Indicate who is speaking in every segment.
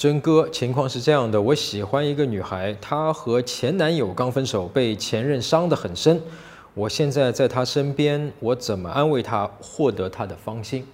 Speaker 1: 真哥，情况是这样的，我喜欢一个女孩，她和前男友刚分手，被前任伤得很深。我现在在她身边，我怎么安慰她，获得她的芳心？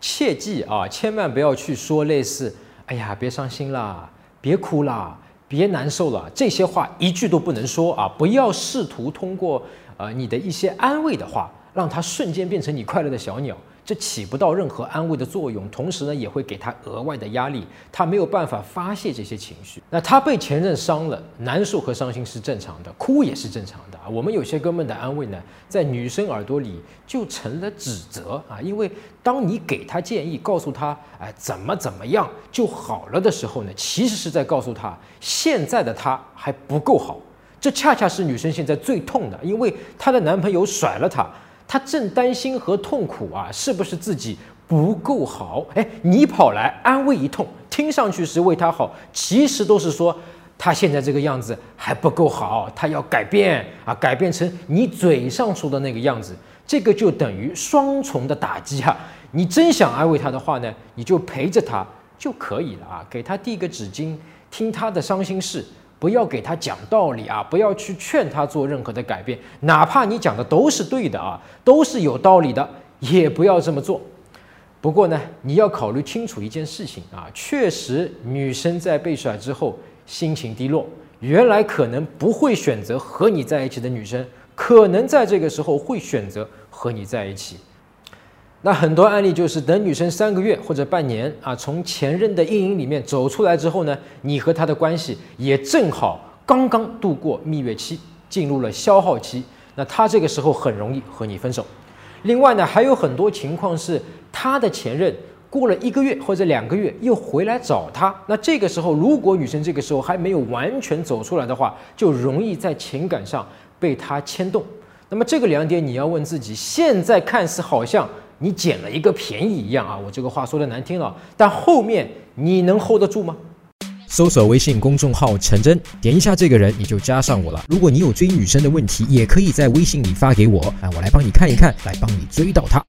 Speaker 1: 切记啊，千万不要去说类似“哎呀，别伤心啦，别哭啦，别难受了”这些话，一句都不能说啊！不要试图通过呃你的一些安慰的话，让她瞬间变成你快乐的小鸟。这起不到任何安慰的作用，同时呢，也会给他额外的压力，他没有办法发泄这些情绪。那他被前任伤了，难受和伤心是正常的，哭也是正常的啊。我们有些哥们的安慰呢，在女生耳朵里就成了指责啊，因为当你给他建议，告诉他哎怎么怎么样就好了的时候呢，其实是在告诉他现在的他还不够好。这恰恰是女生现在最痛的，因为她的男朋友甩了她。他正担心和痛苦啊，是不是自己不够好？哎，你跑来安慰一通，听上去是为他好，其实都是说他现在这个样子还不够好，他要改变啊，改变成你嘴上说的那个样子，这个就等于双重的打击啊！你真想安慰他的话呢，你就陪着他就可以了啊，给他递个纸巾，听他的伤心事。不要给他讲道理啊！不要去劝他做任何的改变，哪怕你讲的都是对的啊，都是有道理的，也不要这么做。不过呢，你要考虑清楚一件事情啊，确实，女生在被甩之后心情低落，原来可能不会选择和你在一起的女生，可能在这个时候会选择和你在一起。那很多案例就是等女生三个月或者半年啊，从前任的阴影里面走出来之后呢，你和她的关系也正好刚刚度过蜜月期，进入了消耗期，那她这个时候很容易和你分手。另外呢，还有很多情况是她的前任过了一个月或者两个月又回来找他，那这个时候如果女生这个时候还没有完全走出来的话，就容易在情感上被他牵动。那么这个两点你要问自己，现在看似好像。你捡了一个便宜一样啊！我这个话说的难听了，但后面你能 hold 得住吗？
Speaker 2: 搜索微信公众号陈真，点一下这个人你就加上我了。如果你有追女生的问题，也可以在微信里发给我，啊，我来帮你看一看，来帮你追到她。